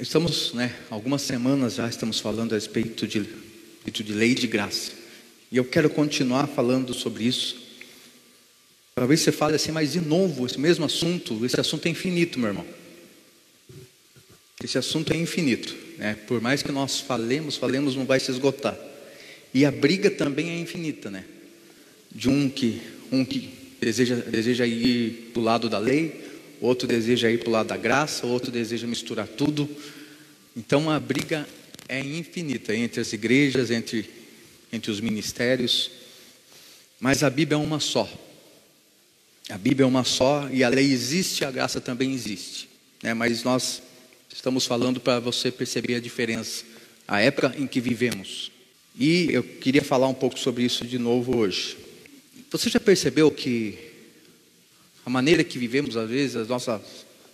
Estamos, né, algumas semanas já estamos falando a respeito de, de lei de graça. E eu quero continuar falando sobre isso. Talvez você fale assim, mas de novo, esse mesmo assunto, esse assunto é infinito, meu irmão. Esse assunto é infinito. Né? Por mais que nós falemos, falemos, não vai se esgotar. E a briga também é infinita, né? De um que, um que deseja, deseja ir do lado da lei, outro deseja ir para o lado da graça, outro deseja misturar tudo. Então a briga é infinita entre as igrejas, entre, entre os ministérios, mas a Bíblia é uma só. A Bíblia é uma só e a lei existe, a graça também existe. Né? Mas nós estamos falando para você perceber a diferença, a época em que vivemos. E eu queria falar um pouco sobre isso de novo hoje. Você já percebeu que a maneira que vivemos, às vezes, as nossas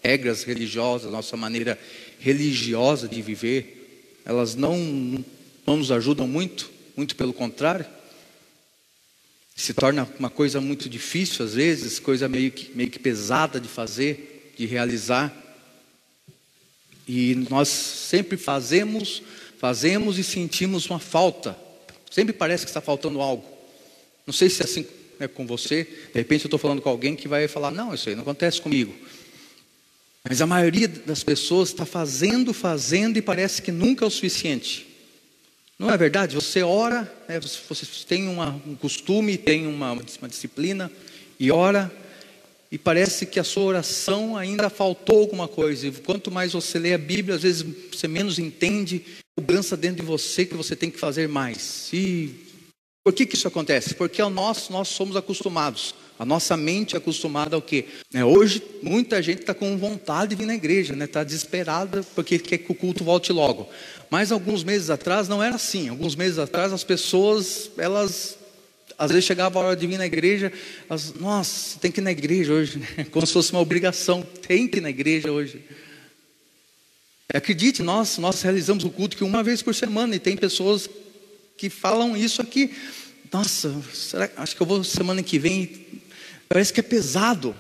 regras religiosas, a nossa maneira religiosa de viver, elas não, não nos ajudam muito, muito pelo contrário. Se torna uma coisa muito difícil, às vezes, coisa meio que, meio que pesada de fazer, de realizar. E nós sempre fazemos, fazemos e sentimos uma falta. Sempre parece que está faltando algo. Não sei se é assim né, com você. De repente eu estou falando com alguém que vai falar: Não, isso aí não acontece comigo. Mas a maioria das pessoas está fazendo, fazendo e parece que nunca é o suficiente. Não é verdade? Você ora, né, você, tem uma, um costume, tem uma, uma disciplina e ora, e parece que a sua oração ainda faltou alguma coisa. E quanto mais você lê a Bíblia, às vezes você menos entende a cobrança dentro de você que você tem que fazer mais. E por que, que isso acontece? Porque nosso, nós somos acostumados. A nossa mente é acostumada ao quê? É, hoje, muita gente está com vontade de vir na igreja, está né? Tá desesperada porque quer que o culto volte logo. Mas alguns meses atrás não era assim. Alguns meses atrás as pessoas, elas, às vezes chegava a hora de vir na igreja, elas, nossa, tem que ir na igreja hoje, né? como se fosse uma obrigação, tem que ir na igreja hoje. Acredite, nós, nós realizamos o culto que uma vez por semana e tem pessoas que falam isso aqui. Nossa, será, acho que eu vou semana que vem. Parece que é pesado.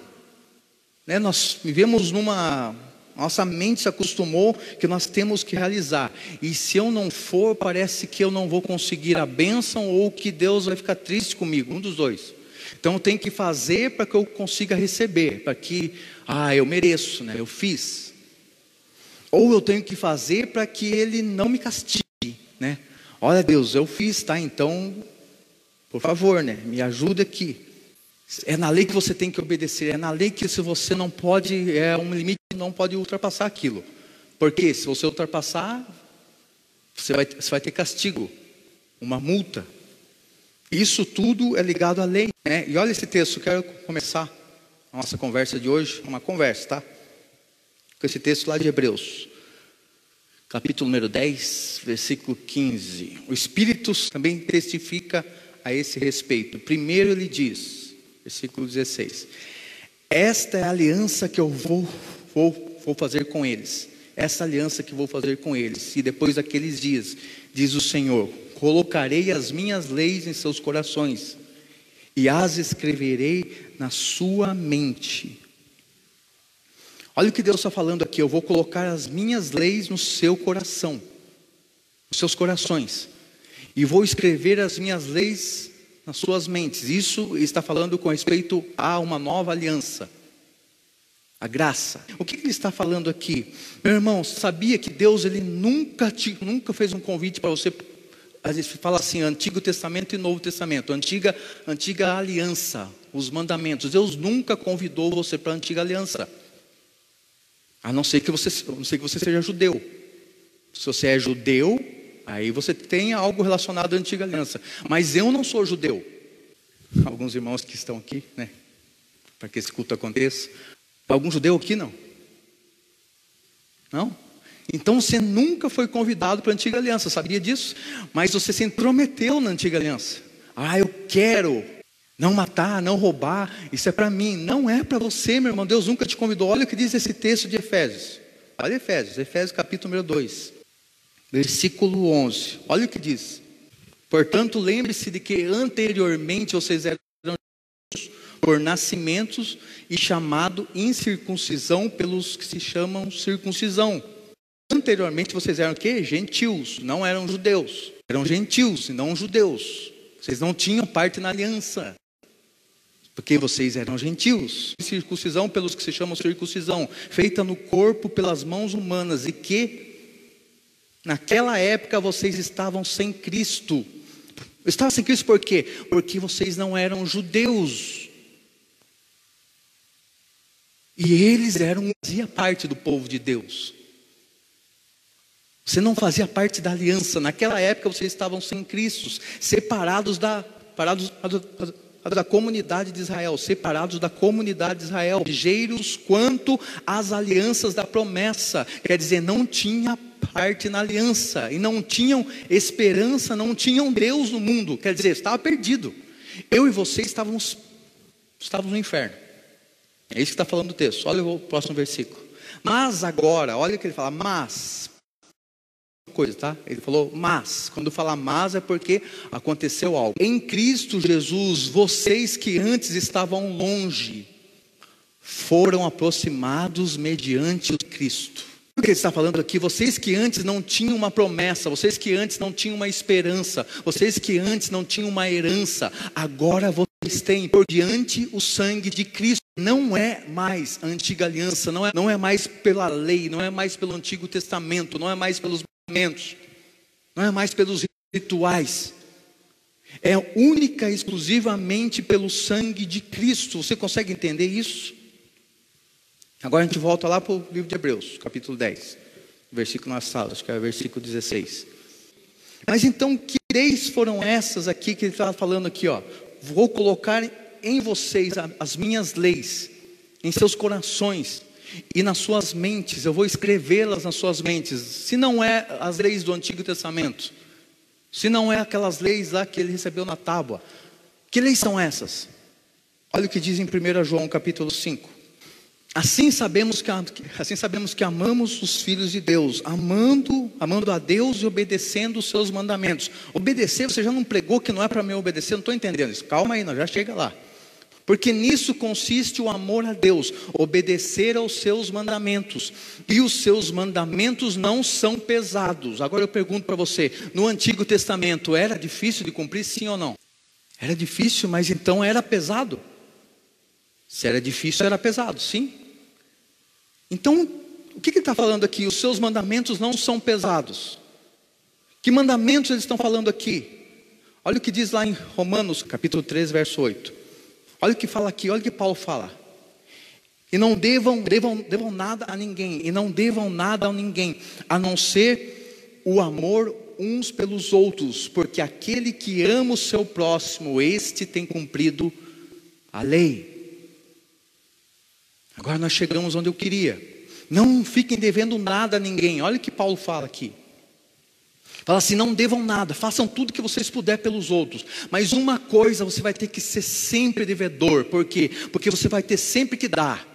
Né? Nós vivemos numa. Nossa mente se acostumou que nós temos que realizar. E se eu não for, parece que eu não vou conseguir a bênção ou que Deus vai ficar triste comigo. Um dos dois. Então eu tenho que fazer para que eu consiga receber, para que, ah, eu mereço, né? Eu fiz. Ou eu tenho que fazer para que Ele não me castigue, né? Olha, Deus, eu fiz, tá? Então, por favor, né? Me ajuda aqui. É na lei que você tem que obedecer. É na lei que se você não pode, é um limite, não pode ultrapassar aquilo. Porque se você ultrapassar, você vai, você vai ter castigo, uma multa. Isso tudo é ligado à lei. Né? E olha esse texto, quero começar a nossa conversa de hoje, uma conversa, tá? Com esse texto lá de Hebreus capítulo número 10, versículo 15. O Espírito também testifica a esse respeito. Primeiro ele diz, versículo 16: Esta é a aliança que eu vou, vou, vou fazer com eles. Essa aliança que vou fazer com eles. E depois daqueles dias, diz o Senhor: Colocarei as minhas leis em seus corações e as escreverei na sua mente. Olha o que Deus está falando aqui. Eu vou colocar as minhas leis no seu coração, nos seus corações, e vou escrever as minhas leis nas suas mentes. Isso está falando com respeito a uma nova aliança, a graça. O que ele está falando aqui, meu irmão? Sabia que Deus ele nunca te, nunca fez um convite para você a gente fala assim, Antigo Testamento e Novo Testamento, antiga, antiga aliança, os mandamentos. Deus nunca convidou você para a antiga aliança. A não ser que você, não ser que você seja judeu. Se você é judeu, aí você tem algo relacionado à antiga aliança. Mas eu não sou judeu. Alguns irmãos que estão aqui, né? Para que esse culto aconteça. Algum judeu aqui não? Não? Então você nunca foi convidado para a antiga aliança, sabia disso? Mas você se intrometeu na antiga aliança. Ah, eu quero não matar, não roubar, isso é para mim, não é para você, meu irmão. Deus nunca te convidou. Olha o que diz esse texto de Efésios. Olha Efésios, Efésios capítulo número 2, versículo 11. Olha o que diz. Portanto, lembre-se de que anteriormente vocês eram por nascimentos e chamado incircuncisão pelos que se chamam circuncisão anteriormente vocês eram o quê? Gentios, não eram judeus. Eram gentios e não judeus. Vocês não tinham parte na aliança. Porque vocês eram gentios. Circuncisão pelos que se chamam circuncisão, feita no corpo pelas mãos humanas, e que naquela época vocês estavam sem Cristo. Estavam sem Cristo por quê? Porque vocês não eram judeus. E eles eram, fazia parte do povo de Deus. Você não fazia parte da aliança. Naquela época vocês estavam sem Cristo, separados da, parados, da comunidade de Israel, separados da comunidade de Israel, ligeiros quanto às alianças da promessa. Quer dizer, não tinha parte na aliança e não tinham esperança, não tinham Deus no mundo. Quer dizer, estava perdido. Eu e você estávamos, estávamos no inferno. É isso que está falando o texto. Olha o próximo versículo. Mas agora, olha o que ele fala, mas coisa, tá? Ele falou mas. Quando fala mas é porque aconteceu algo. Em Cristo Jesus, vocês que antes estavam longe, foram aproximados mediante o Cristo. O que ele está falando aqui? Vocês que antes não tinham uma promessa, vocês que antes não tinham uma esperança, vocês que antes não tinham uma herança, agora vocês têm por diante o sangue de Cristo. Não é mais a antiga aliança, não é, não é mais pela lei, não é mais pelo Antigo Testamento, não é mais pelos não é mais pelos rituais, é única e exclusivamente pelo sangue de Cristo. Você consegue entender isso? Agora a gente volta lá para o livro de Hebreus, capítulo 10, versículo nas salas, que é versículo 16. Mas então, que leis foram essas aqui que ele está falando aqui, ó? Vou colocar em vocês as minhas leis, em seus corações, e nas suas mentes, eu vou escrevê-las nas suas mentes. Se não é as leis do Antigo Testamento, se não é aquelas leis lá que ele recebeu na tábua, que leis são essas? Olha o que diz em 1 João capítulo 5. Assim sabemos que, assim sabemos que amamos os filhos de Deus, amando, amando a Deus e obedecendo os seus mandamentos. Obedecer, você já não pregou que não é para me obedecer, não estou entendendo isso. Calma aí, nós já chega lá. Porque nisso consiste o amor a Deus, obedecer aos seus mandamentos. E os seus mandamentos não são pesados. Agora eu pergunto para você: no Antigo Testamento era difícil de cumprir, sim ou não? Era difícil, mas então era pesado. Se era difícil, era pesado, sim. Então, o que ele está falando aqui? Os seus mandamentos não são pesados. Que mandamentos eles estão falando aqui? Olha o que diz lá em Romanos, capítulo 3, verso 8. Olha o que fala aqui, olha o que Paulo fala. E não devam, devam, devam nada a ninguém, e não devam nada a ninguém, a não ser o amor uns pelos outros, porque aquele que ama o seu próximo, este tem cumprido a lei. Agora nós chegamos onde eu queria. Não fiquem devendo nada a ninguém. Olha o que Paulo fala aqui. Fala assim: não devam nada, façam tudo que vocês puderem pelos outros. Mas uma coisa você vai ter que ser sempre devedor. Por quê? Porque você vai ter sempre que dar.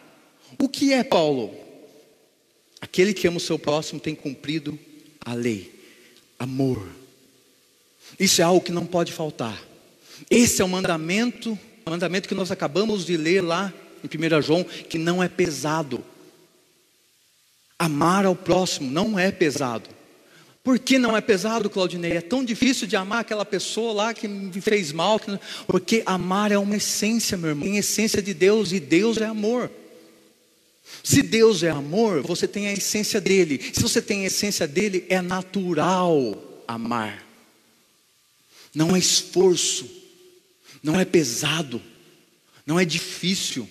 O que é, Paulo? Aquele que ama o seu próximo tem cumprido a lei. Amor. Isso é algo que não pode faltar. Esse é o mandamento, o mandamento que nós acabamos de ler lá em 1 João, que não é pesado. Amar ao próximo não é pesado. Por que não é pesado, Claudinei? É tão difícil de amar aquela pessoa lá que me fez mal. Porque amar é uma essência, meu irmão. Tem essência de Deus e Deus é amor. Se Deus é amor, você tem a essência dele. Se você tem a essência dele, é natural amar. Não é esforço, não é pesado, não é difícil.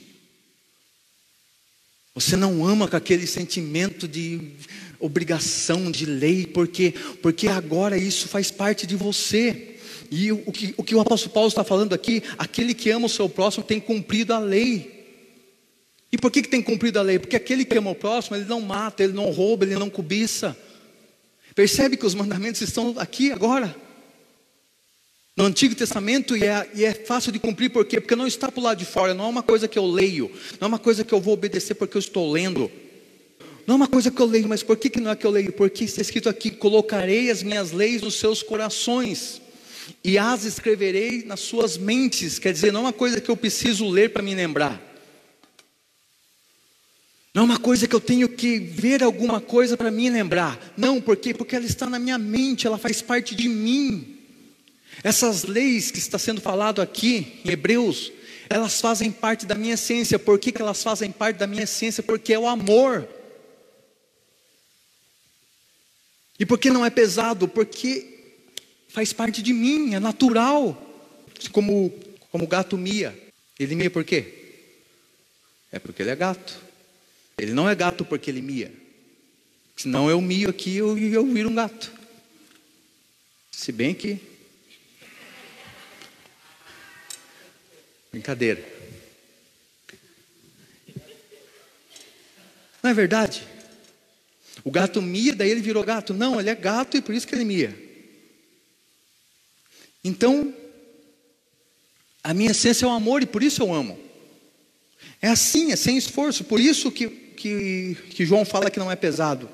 Você não ama com aquele sentimento de obrigação, de lei, porque, porque agora isso faz parte de você. E o, o, que, o que o apóstolo Paulo está falando aqui, aquele que ama o seu próximo tem cumprido a lei. E por que, que tem cumprido a lei? Porque aquele que ama o próximo, ele não mata, ele não rouba, ele não cobiça. Percebe que os mandamentos estão aqui agora no Antigo Testamento e é, e é, fácil de cumprir, por quê? Porque não está para o lado de fora, não é uma coisa que eu leio, não é uma coisa que eu vou obedecer porque eu estou lendo. Não é uma coisa que eu leio, mas por que, que não é que eu leio? Porque está escrito aqui: colocarei as minhas leis nos seus corações e as escreverei nas suas mentes. Quer dizer, não é uma coisa que eu preciso ler para me lembrar. Não é uma coisa que eu tenho que ver alguma coisa para me lembrar. Não, por quê? Porque ela está na minha mente, ela faz parte de mim. Essas leis que está sendo falado aqui em Hebreus, elas fazem parte da minha essência. Por que, que elas fazem parte da minha essência? Porque é o amor. E por que não é pesado? Porque faz parte de mim, é natural. Como, como o gato mia. Ele mia por quê? É porque ele é gato. Ele não é gato porque ele mia. Senão eu mio aqui e eu, eu viro um gato. Se bem que. Brincadeira. Não é verdade? O gato mia, daí ele virou gato. Não, ele é gato e por isso que ele mia. Então, a minha essência é o amor e por isso eu amo. É assim, é sem esforço. Por isso que, que, que João fala que não é pesado.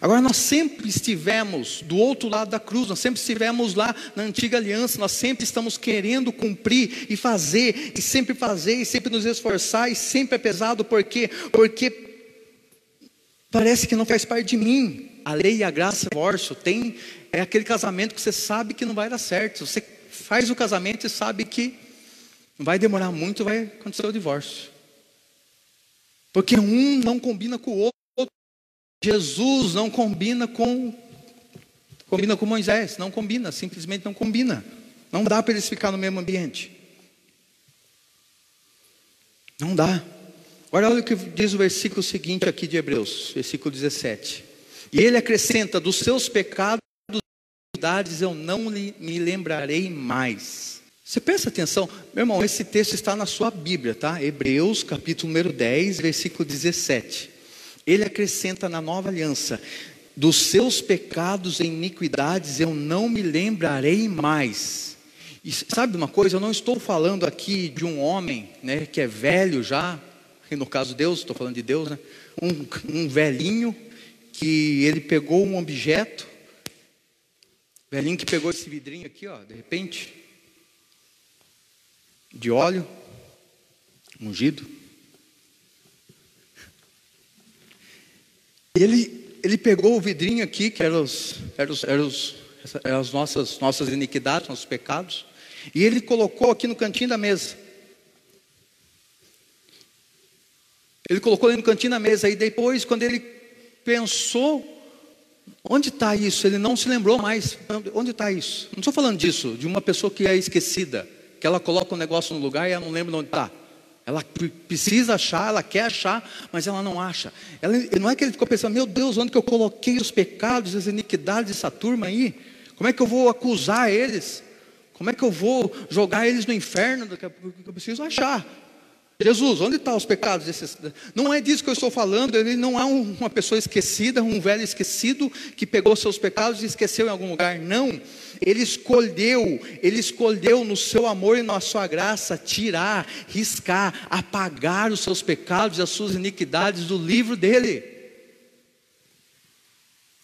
Agora, nós sempre estivemos do outro lado da cruz, nós sempre estivemos lá na antiga aliança, nós sempre estamos querendo cumprir e fazer, e sempre fazer, e sempre nos esforçar, e sempre é pesado, por quê? Porque parece que não faz parte de mim. A lei e a graça, divórcio, tem, é aquele casamento que você sabe que não vai dar certo, você faz o casamento e sabe que não vai demorar muito, vai acontecer o divórcio. Porque um não combina com o outro. Jesus não combina com combina com Moisés, não combina, simplesmente não combina. Não dá para eles ficar no mesmo ambiente. Não dá. Agora olha o que diz o versículo seguinte aqui de Hebreus, versículo 17. E ele acrescenta: dos seus pecados eu não me lembrarei mais. Você presta atenção, meu irmão, esse texto está na sua Bíblia, tá? Hebreus, capítulo número 10, versículo 17. Ele acrescenta na nova aliança: dos seus pecados e iniquidades eu não me lembrarei mais. E sabe uma coisa? Eu não estou falando aqui de um homem, né, que é velho já, no caso Deus, estou falando de Deus, né? Um, um velhinho que ele pegou um objeto, velhinho que pegou esse vidrinho aqui, ó, de repente, de óleo ungido. Ele, ele pegou o vidrinho aqui, que eram, os, eram, os, os, eram as nossas, nossas iniquidades, nossos pecados, e ele colocou aqui no cantinho da mesa. Ele colocou ali no cantinho da mesa, e depois, quando ele pensou, onde está isso? Ele não se lembrou mais. Onde está isso? Não estou falando disso, de uma pessoa que é esquecida que ela coloca um negócio no lugar e ela não lembra onde está. Ela precisa achar, ela quer achar, mas ela não acha. Ela, não é que ele ficou pensando, meu Deus, onde que eu coloquei os pecados, as iniquidades dessa turma aí? Como é que eu vou acusar eles? Como é que eu vou jogar eles no inferno? Eu preciso achar. Jesus, onde estão os pecados? Não é disso que eu estou falando, ele não é uma pessoa esquecida, um velho esquecido que pegou seus pecados e esqueceu em algum lugar. Não. Ele escolheu, ele escolheu no seu amor e na sua graça tirar, riscar, apagar os seus pecados e as suas iniquidades do livro dele.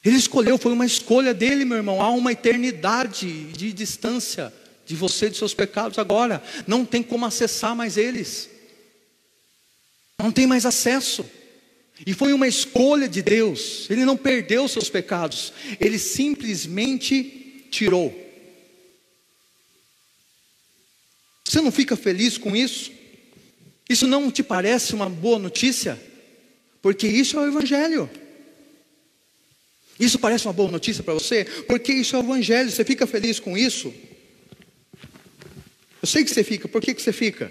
Ele escolheu, foi uma escolha dele, meu irmão. Há uma eternidade de distância de você e de seus pecados agora. Não tem como acessar mais eles. Não tem mais acesso. E foi uma escolha de Deus. Ele não perdeu seus pecados. Ele simplesmente tirou. Você não fica feliz com isso? Isso não te parece uma boa notícia? Porque isso é o Evangelho. Isso parece uma boa notícia para você? Porque isso é o Evangelho. Você fica feliz com isso? Eu sei que você fica. Por que, que você fica?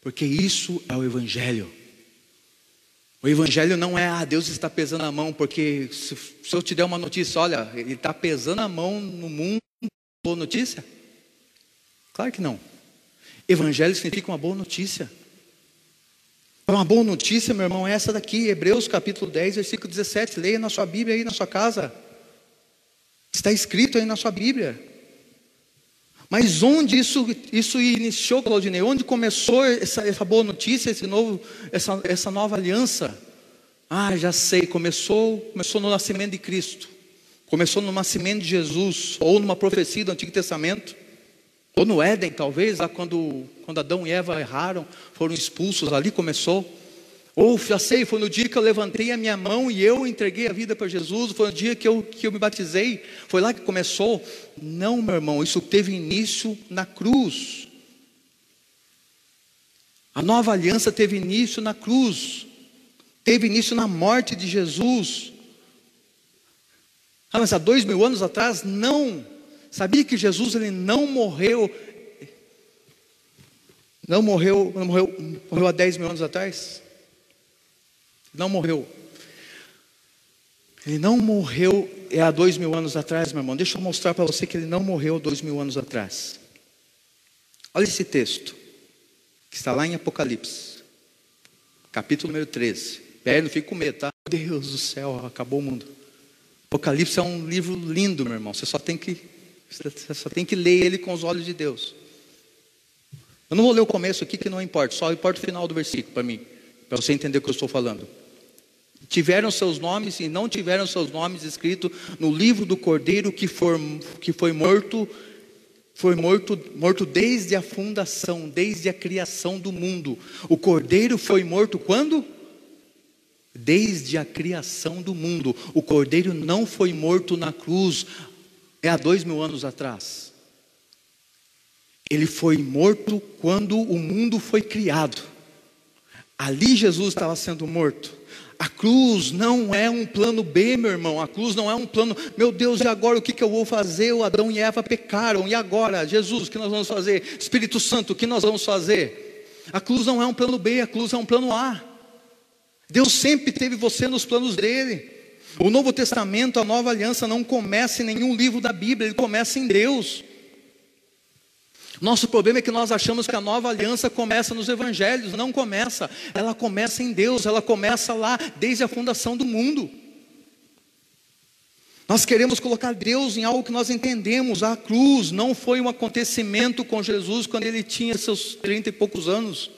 Porque isso é o Evangelho. O Evangelho não é, ah, Deus está pesando a mão, porque se, se eu te der uma notícia, olha, Ele está pesando a mão no mundo, boa notícia? Claro que não. Evangelho significa uma boa notícia. Uma boa notícia, meu irmão, é essa daqui, Hebreus capítulo 10, versículo 17. Leia na sua Bíblia aí na sua casa. Está escrito aí na sua Bíblia. Mas onde isso, isso iniciou, Claudinei? Onde começou essa, essa boa notícia, esse novo, essa, essa nova aliança? Ah, já sei, começou, começou no nascimento de Cristo. Começou no nascimento de Jesus, ou numa profecia do Antigo Testamento, ou no Éden, talvez, lá quando, quando Adão e Eva erraram, foram expulsos, ali começou. Ou sei, foi no dia que eu levantei a minha mão e eu entreguei a vida para Jesus, foi no dia que eu, que eu me batizei, foi lá que começou. Não, meu irmão, isso teve início na cruz. A nova aliança teve início na cruz, teve início na morte de Jesus. Ah, mas há dois mil anos atrás, não. Sabia que Jesus ele não morreu, não morreu, não morreu, morreu há dez mil anos atrás? Não morreu. Ele não morreu é há dois mil anos atrás, meu irmão. Deixa eu mostrar para você que ele não morreu dois mil anos atrás. Olha esse texto, que está lá em Apocalipse, capítulo número 13. Pera, não fique com medo, tá? Deus do céu, acabou o mundo. Apocalipse é um livro lindo, meu irmão. Você só tem que, você só tem que ler ele com os olhos de Deus. Eu não vou ler o começo aqui, que não importa, só importa o final do versículo para mim, para você entender o que eu estou falando tiveram seus nomes e não tiveram seus nomes escritos no livro do Cordeiro que, que foi morto, foi morto, morto desde a fundação, desde a criação do mundo. O Cordeiro foi morto quando? Desde a criação do mundo. O Cordeiro não foi morto na cruz, é há dois mil anos atrás. Ele foi morto quando o mundo foi criado. Ali Jesus estava sendo morto. A cruz não é um plano B, meu irmão. A cruz não é um plano, meu Deus, e agora o que, que eu vou fazer? O Adão e Eva pecaram, e agora? Jesus, o que nós vamos fazer? Espírito Santo, o que nós vamos fazer? A cruz não é um plano B, a cruz é um plano A. Deus sempre teve você nos planos dele. O Novo Testamento, a nova aliança, não começa em nenhum livro da Bíblia, ele começa em Deus. Nosso problema é que nós achamos que a nova aliança começa nos evangelhos, não começa. Ela começa em Deus, ela começa lá desde a fundação do mundo. Nós queremos colocar Deus em algo que nós entendemos. A cruz não foi um acontecimento com Jesus quando ele tinha seus trinta e poucos anos.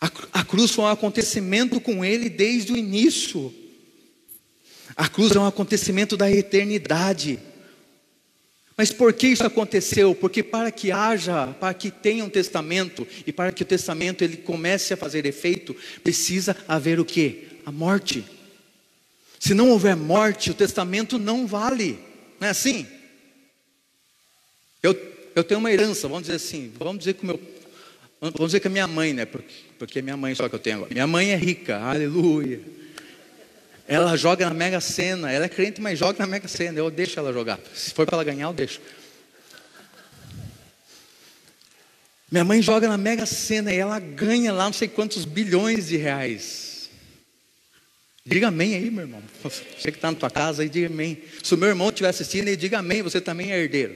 A, a cruz foi um acontecimento com ele desde o início. A cruz é um acontecimento da eternidade. Mas por que isso aconteceu? Porque para que haja, para que tenha um testamento e para que o testamento ele comece a fazer efeito, precisa haver o que? A morte. Se não houver morte, o testamento não vale. Não é assim? Eu, eu tenho uma herança, vamos dizer assim, vamos dizer que meu, vamos dizer que a minha mãe, né? Porque, porque é minha mãe só que eu tenho agora. Minha mãe é rica, aleluia. Ela joga na Mega Sena. Ela é crente, mas joga na Mega Sena. Eu deixo ela jogar. Se for para ela ganhar, eu deixo. Minha mãe joga na Mega Sena e ela ganha lá não sei quantos bilhões de reais. Diga amém aí, meu irmão. Você que está na tua casa aí, diga amém. Se o meu irmão estiver assistindo, ele diga amém, você também é herdeiro.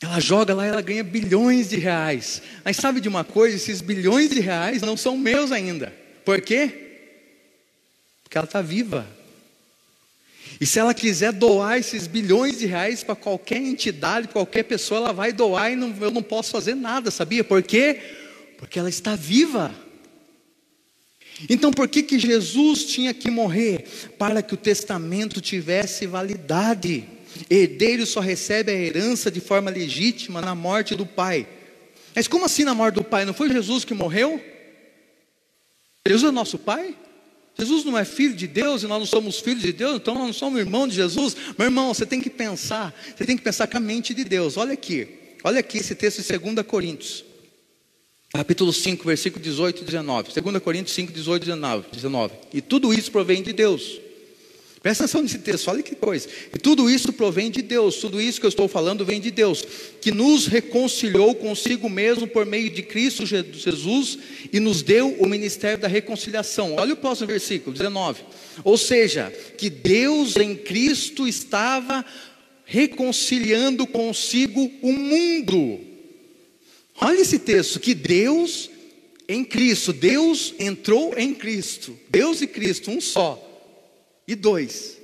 Ela joga lá, ela ganha bilhões de reais. Mas sabe de uma coisa? Esses bilhões de reais não são meus ainda. Por quê? Porque ela está viva. E se ela quiser doar esses bilhões de reais para qualquer entidade, qualquer pessoa, ela vai doar e não, eu não posso fazer nada, sabia? Por quê? Porque ela está viva. Então por que, que Jesus tinha que morrer? Para que o testamento tivesse validade. Herdeiro só recebe a herança de forma legítima na morte do pai. Mas como assim na morte do pai? Não foi Jesus que morreu? Jesus é nosso pai? Jesus não é filho de Deus e nós não somos filhos de Deus, então nós não somos irmãos de Jesus. Meu irmão, você tem que pensar, você tem que pensar com a mente de Deus. Olha aqui, olha aqui esse texto de 2 Coríntios, capítulo 5, versículo 18 e 19. 2 Coríntios 5, 18 e 19, 19. E tudo isso provém de Deus Presta atenção nesse texto, olha que coisa. E tudo isso provém de Deus, tudo isso que eu estou falando vem de Deus, que nos reconciliou consigo mesmo por meio de Cristo Jesus e nos deu o ministério da reconciliação. Olha o próximo versículo, 19. Ou seja, que Deus em Cristo estava reconciliando consigo o mundo. Olha esse texto, que Deus em Cristo, Deus entrou em Cristo, Deus e Cristo, um só e dois.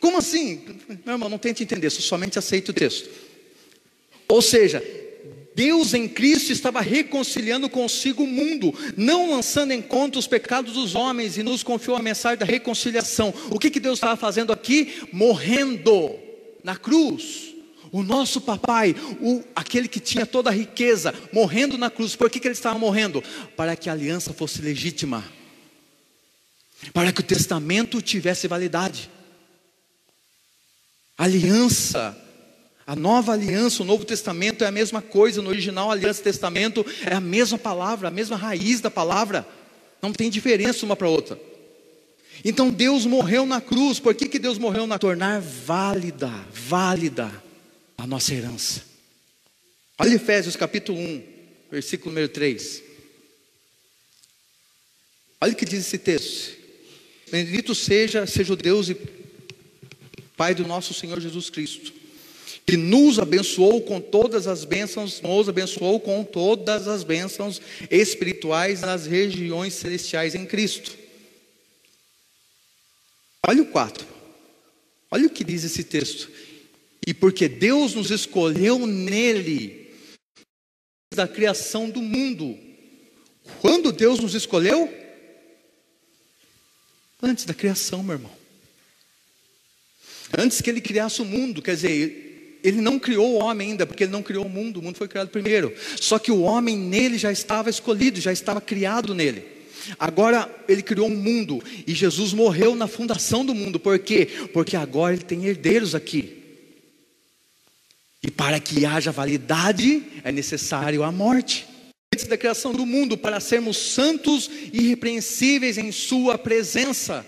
Como assim? Meu irmão, não tente entender, somente aceita o texto. Ou seja, Deus em Cristo estava reconciliando consigo o mundo, não lançando em conta os pecados dos homens e nos confiou a mensagem da reconciliação. O que, que Deus estava fazendo aqui? Morrendo na cruz. O nosso papai, o, aquele que tinha toda a riqueza, morrendo na cruz, por que, que ele estava morrendo? Para que a aliança fosse legítima, para que o testamento tivesse validade. Aliança, a nova aliança, o novo testamento é a mesma coisa, no original, aliança e testamento é a mesma palavra, a mesma raiz da palavra, não tem diferença uma para outra. Então Deus morreu na cruz, por que, que Deus morreu na tornar válida, válida a nossa herança. Olha Efésios capítulo 1, versículo número 3. Olha o que diz esse texto. Bendito seja, seja o Deus e Pai do nosso Senhor Jesus Cristo, que nos abençoou com todas as bênçãos, nos abençoou com todas as bênçãos espirituais nas regiões celestiais em Cristo. Olha o 4. Olha o que diz esse texto. E porque Deus nos escolheu nele, da criação do mundo. Quando Deus nos escolheu? Antes da criação, meu irmão. Antes que ele criasse o mundo, quer dizer, ele não criou o homem ainda, porque ele não criou o mundo, o mundo foi criado primeiro. Só que o homem nele já estava escolhido, já estava criado nele. Agora ele criou um mundo e Jesus morreu na fundação do mundo, por quê? Porque agora ele tem herdeiros aqui. E para que haja validade, é necessário a morte. Antes da criação do mundo, para sermos santos e irrepreensíveis em Sua presença.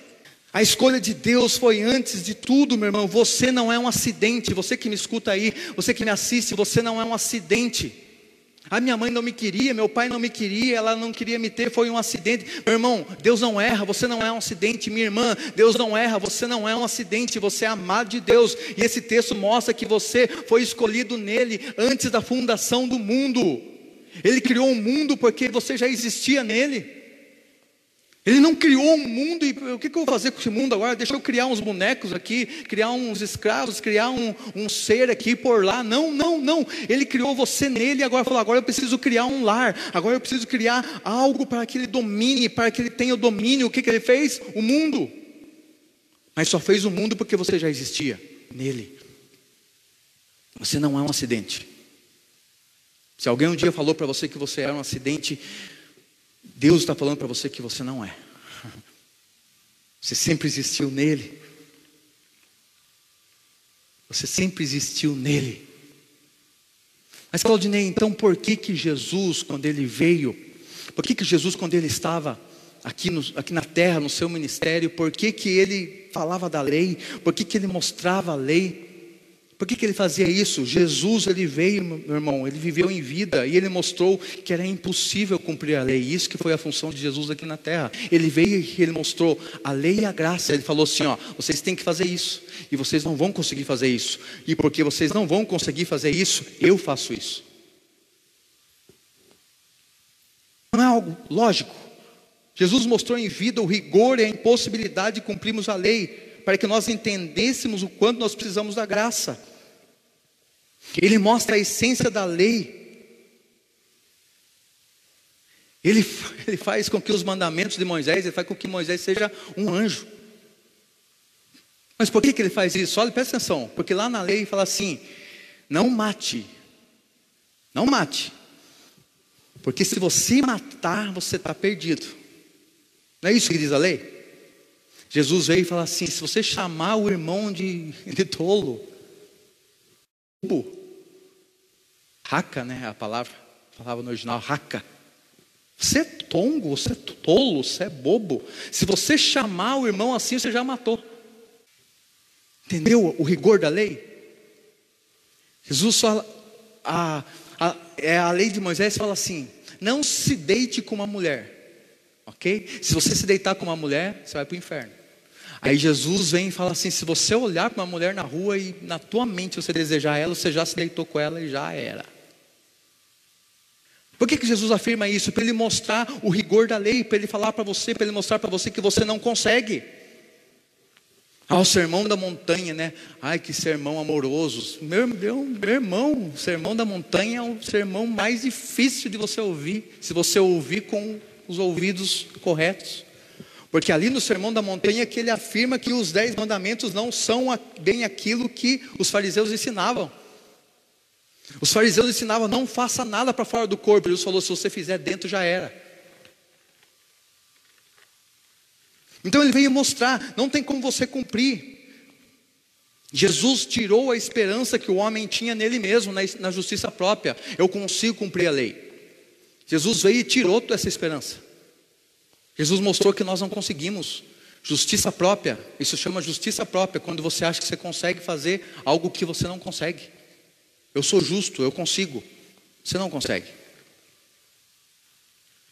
A escolha de Deus foi antes de tudo, meu irmão. Você não é um acidente. Você que me escuta aí, você que me assiste, você não é um acidente. A minha mãe não me queria, meu pai não me queria, ela não queria me ter, foi um acidente. Meu irmão, Deus não erra, você não é um acidente. Minha irmã, Deus não erra, você não é um acidente, você é amado de Deus. E esse texto mostra que você foi escolhido nele antes da fundação do mundo. Ele criou um mundo porque você já existia nele. Ele não criou um mundo e o que, eu vou fazer com esse mundo agora? Deixa eu criar uns bonecos aqui, criar uns escravos, criar um, um ser aqui por lá. Não, não, não. Ele criou você nele e agora falou: agora eu preciso criar um lar, agora eu preciso criar algo para que ele domine, para que ele tenha o domínio. O que, que ele fez? O mundo. Mas só fez o mundo porque você já existia nele. Você não é um acidente. Se alguém um dia falou para você que você era um acidente, Deus está falando para você que você não é. Você sempre existiu nele. Você sempre existiu nele. Mas Claudinei, então por que que Jesus, quando ele veio, por que que Jesus, quando ele estava aqui, no, aqui na terra, no seu ministério, por que que ele falava da lei, por que que ele mostrava a lei? Por que, que ele fazia isso? Jesus, ele veio, meu irmão, ele viveu em vida e ele mostrou que era impossível cumprir a lei. Isso que foi a função de Jesus aqui na terra. Ele veio e ele mostrou a lei e a graça. Ele falou assim: ó, vocês têm que fazer isso e vocês não vão conseguir fazer isso. E porque vocês não vão conseguir fazer isso, eu faço isso. Não é algo lógico. Jesus mostrou em vida o rigor e a impossibilidade de cumprirmos a lei para que nós entendêssemos o quanto nós precisamos da graça. Ele mostra a essência da lei. Ele, ele faz com que os mandamentos de Moisés, ele faz com que Moisés seja um anjo. Mas por que, que ele faz isso? Olha, presta atenção, porque lá na lei fala assim: não mate, não mate, porque se você matar, você está perdido. Não é isso que diz a lei? Jesus veio e falou assim: se você chamar o irmão de, de tolo, bobo, raca, né? A palavra, a palavra no original, raca. Você é tongo, você é tolo, você é bobo. Se você chamar o irmão assim, você já matou. Entendeu o rigor da lei? Jesus fala, a, a, é a lei de Moisés fala assim: não se deite com uma mulher, ok? Se você se deitar com uma mulher, você vai para o inferno. Aí Jesus vem e fala assim: se você olhar para uma mulher na rua e na tua mente você desejar ela, você já se deitou com ela e já era. Por que, que Jesus afirma isso? Para ele mostrar o rigor da lei, para ele falar para você, para ele mostrar para você que você não consegue. Ah, o sermão da montanha, né? Ai, que sermão amoroso. Meu, meu, meu irmão, o sermão da montanha é o sermão mais difícil de você ouvir, se você ouvir com os ouvidos corretos. Porque ali no Sermão da Montanha que ele afirma que os dez mandamentos não são bem aquilo que os fariseus ensinavam. Os fariseus ensinavam: não faça nada para fora do corpo. Jesus falou: se você fizer dentro, já era. Então ele veio mostrar: não tem como você cumprir. Jesus tirou a esperança que o homem tinha nele mesmo, na, na justiça própria. Eu consigo cumprir a lei. Jesus veio e tirou toda essa esperança. Jesus mostrou que nós não conseguimos. Justiça própria, isso chama justiça própria, quando você acha que você consegue fazer algo que você não consegue. Eu sou justo, eu consigo. Você não consegue.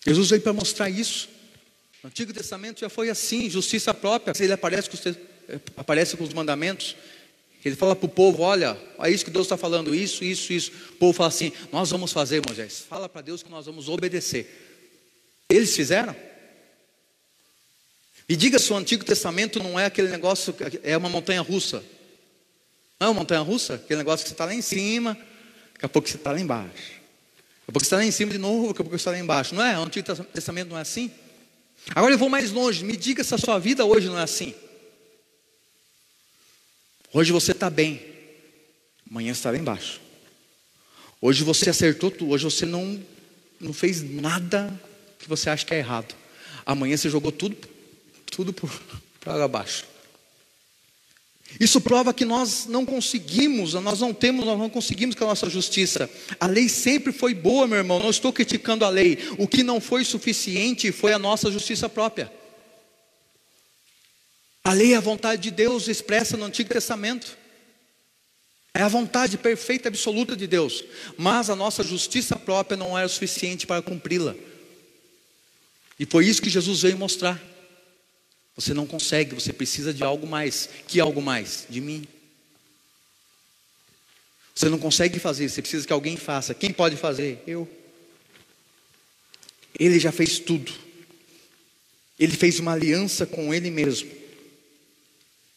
Jesus veio para mostrar isso. No Antigo Testamento já foi assim, justiça própria. Ele aparece com os, aparece com os mandamentos. Ele fala para o povo: olha, é isso que Deus está falando, isso, isso, isso. O povo fala assim: nós vamos fazer, Moisés. Fala para Deus que nós vamos obedecer. Eles fizeram? E diga se o Antigo Testamento não é aquele negócio, é uma montanha russa. Não é uma montanha russa? Aquele negócio que você está lá em cima, daqui a pouco você está lá embaixo. Daqui a pouco você está lá em cima de novo, daqui a pouco você está lá embaixo. Não é? O Antigo Testamento não é assim? Agora eu vou mais longe, me diga se a sua vida hoje não é assim. Hoje você está bem, amanhã está lá embaixo. Hoje você acertou tudo, hoje você não, não fez nada que você acha que é errado. Amanhã você jogou tudo, tudo para abaixo. Isso prova que nós não conseguimos, nós não temos, nós não conseguimos com a nossa justiça. A lei sempre foi boa, meu irmão. Não estou criticando a lei. O que não foi suficiente foi a nossa justiça própria. A lei é a vontade de Deus expressa no Antigo Testamento. É a vontade perfeita, absoluta de Deus. Mas a nossa justiça própria não era suficiente para cumpri-la. E foi isso que Jesus veio mostrar. Você não consegue, você precisa de algo mais. Que algo mais? De mim. Você não consegue fazer, você precisa que alguém faça. Quem pode fazer? Eu. Ele já fez tudo. Ele fez uma aliança com ele mesmo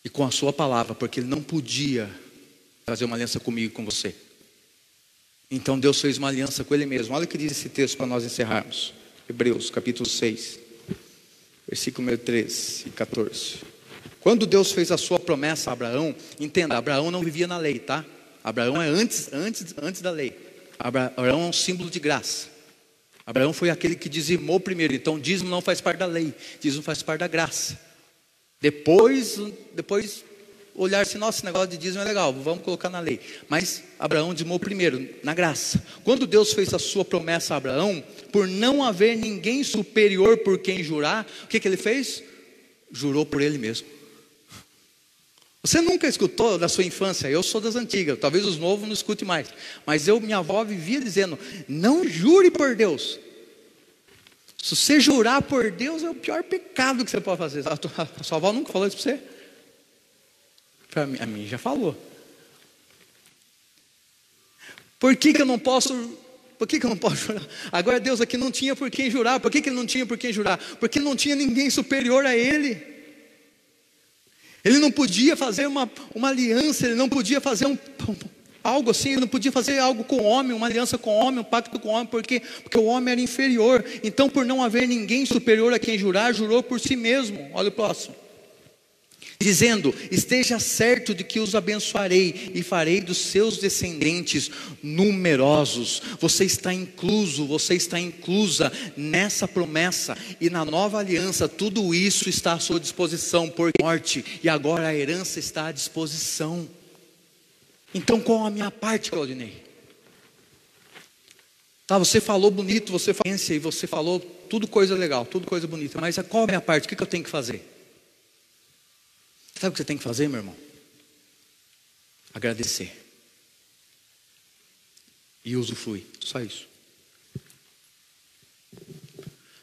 e com a sua palavra, porque ele não podia fazer uma aliança comigo e com você. Então Deus fez uma aliança com ele mesmo. Olha o que diz esse texto para nós encerrarmos. Hebreus capítulo 6 versículo 13 e 14. Quando Deus fez a sua promessa a Abraão, entenda, Abraão não vivia na lei, tá? Abraão é antes, antes, antes da lei. Abraão é um símbolo de graça. Abraão foi aquele que dizimou primeiro, então dízimo não faz parte da lei, dízimo faz parte da graça. Depois, depois olhar nossa, esse negócio de dízimo é legal, vamos colocar na lei. Mas Abraão dizimou primeiro, na graça. Quando Deus fez a sua promessa a Abraão, por não haver ninguém superior por quem jurar, o que, que ele fez? Jurou por ele mesmo. Você nunca escutou da sua infância, eu sou das antigas, talvez os novos não escute mais, mas eu, minha avó vivia dizendo: não jure por Deus. Se você jurar por Deus é o pior pecado que você pode fazer. A sua avó nunca falou isso para você? Para mim, a mim já falou. Por que, que eu não posso por que, que, eu não posso jurar? Agora Deus aqui não tinha por quem jurar. Por que, que ele não tinha por quem jurar? Porque não tinha ninguém superior a ele. Ele não podia fazer uma, uma aliança, ele não podia fazer um, algo assim, ele não podia fazer algo com o homem, uma aliança com o homem, um pacto com o homem, porque, porque o homem era inferior. Então, por não haver ninguém superior a quem jurar, jurou por si mesmo. Olha o próximo dizendo: Esteja certo de que os abençoarei e farei dos seus descendentes numerosos. Você está incluso, você está inclusa nessa promessa e na nova aliança, tudo isso está à sua disposição por morte e agora a herança está à disposição. Então, qual a minha parte, Claudinei? Tá, você falou bonito, você falou e você falou tudo coisa legal, tudo coisa bonita, mas qual a minha parte? O que eu tenho que fazer? Sabe o que você tem que fazer, meu irmão? Agradecer. E usufruir. Só isso.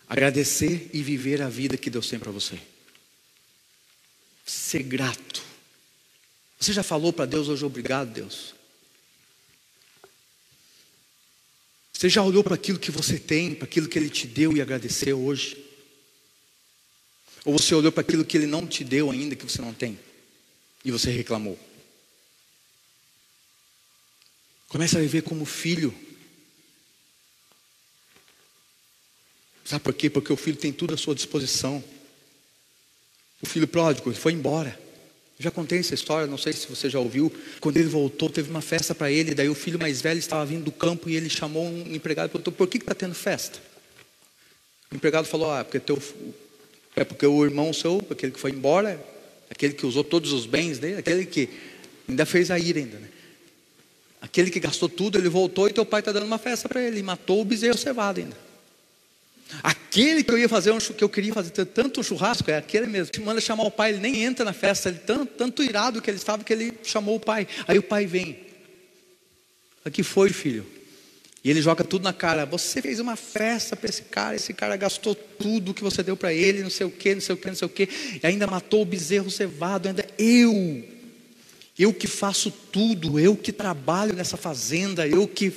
Agradecer e viver a vida que Deus tem para você. Ser grato. Você já falou para Deus hoje, obrigado, Deus? Você já olhou para aquilo que você tem, para aquilo que Ele te deu e agradeceu hoje? Ou você olhou para aquilo que ele não te deu ainda, que você não tem, e você reclamou? Comece a viver como filho. Sabe por quê? Porque o filho tem tudo à sua disposição. O filho pródigo foi embora. Já contei essa história, não sei se você já ouviu. Quando ele voltou, teve uma festa para ele. Daí o filho mais velho estava vindo do campo e ele chamou um empregado e perguntou: Por que está tendo festa? O empregado falou: Ah, porque teu, é porque o irmão seu, aquele que foi embora, aquele que usou todos os bens dele, aquele que ainda fez a ira ainda, né? Aquele que gastou tudo, ele voltou e teu pai está dando uma festa para ele, e matou o bezerro cevado ainda. Aquele que eu ia fazer, que eu queria fazer tanto churrasco, é aquele mesmo. Que manda chamar o pai, ele nem entra na festa, ele tanto, tanto irado que ele estava que ele chamou o pai. Aí o pai vem. Aqui foi, filho. E ele joga tudo na cara. Você fez uma festa para esse cara, esse cara gastou tudo que você deu para ele, não sei o que, não sei o que, não sei o que, e ainda matou o bezerro cevado, ainda eu eu que faço tudo, eu que trabalho nessa fazenda, eu que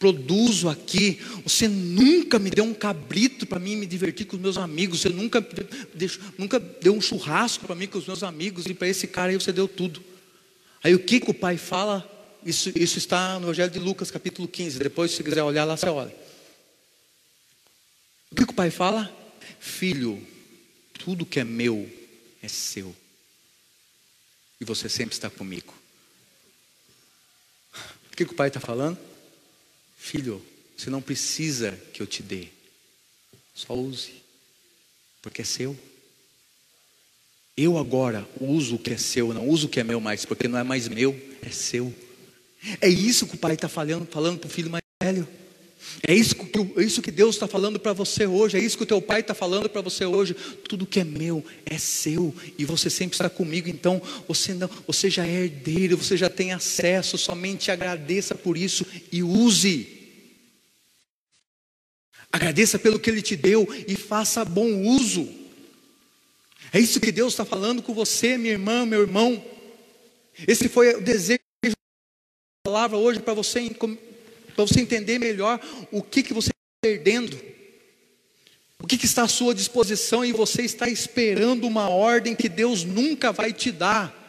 produzo aqui. Você nunca me deu um cabrito para mim me divertir com os meus amigos. Você nunca, nunca deu um churrasco para mim com os meus amigos. E para esse cara aí você deu tudo. Aí o que, que o pai fala? Isso, isso está no Evangelho de Lucas, capítulo 15. Depois, se quiser olhar lá, você olha. O que, que o pai fala? Filho, tudo que é meu é seu e você sempre está comigo. O que, que o pai está falando? Filho, você não precisa que eu te dê, só use, porque é seu. Eu agora uso o que é seu, não uso o que é meu mais, porque não é mais meu, é seu. É isso que o pai está falando, falando para o filho mais. É isso, é isso que Deus está falando para você hoje, é isso que o teu pai está falando para você hoje. Tudo que é meu é seu e você sempre está comigo. Então você não, você já é herdeiro, você já tem acesso. Somente agradeça por isso e use. Agradeça pelo que Ele te deu e faça bom uso. É isso que Deus está falando com você, minha irmã, meu irmão. Esse foi o desejo da palavra hoje para você para você entender melhor o que, que você está perdendo, o que, que está à sua disposição e você está esperando uma ordem que Deus nunca vai te dar.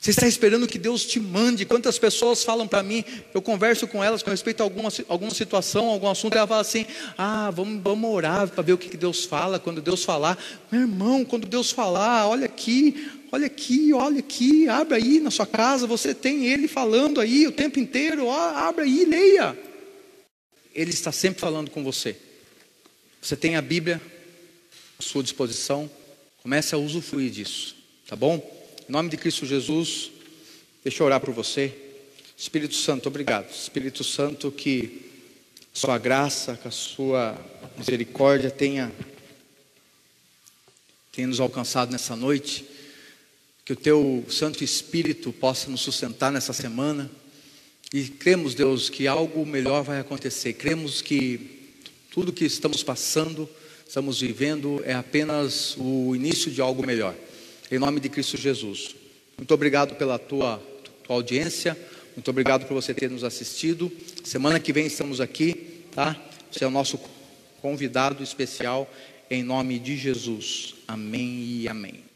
Você está esperando que Deus te mande. Quantas pessoas falam para mim, eu converso com elas com respeito a alguma, alguma situação, algum assunto, e ela fala assim: ah, vamos, vamos orar para ver o que, Deus fala, quando Deus falar. Meu irmão, quando Deus falar, olha aqui, olha aqui, olha aqui, abre aí na sua casa, você tem Ele falando aí o tempo inteiro, ó, abre aí, leia. Ele está sempre falando com você. Você tem a Bíblia à sua disposição, comece a usufruir disso, tá bom? Em nome de Cristo Jesus, deixa eu orar por você. Espírito Santo, obrigado. Espírito Santo, que sua graça, que a sua misericórdia tenha, tenha nos alcançado nessa noite. Que o teu Santo Espírito possa nos sustentar nessa semana. E cremos, Deus, que algo melhor vai acontecer. Cremos que tudo que estamos passando, estamos vivendo, é apenas o início de algo melhor. Em nome de Cristo Jesus. Muito obrigado pela tua, tua audiência. Muito obrigado por você ter nos assistido. Semana que vem estamos aqui, tá? Você é o nosso convidado especial em nome de Jesus. Amém e amém.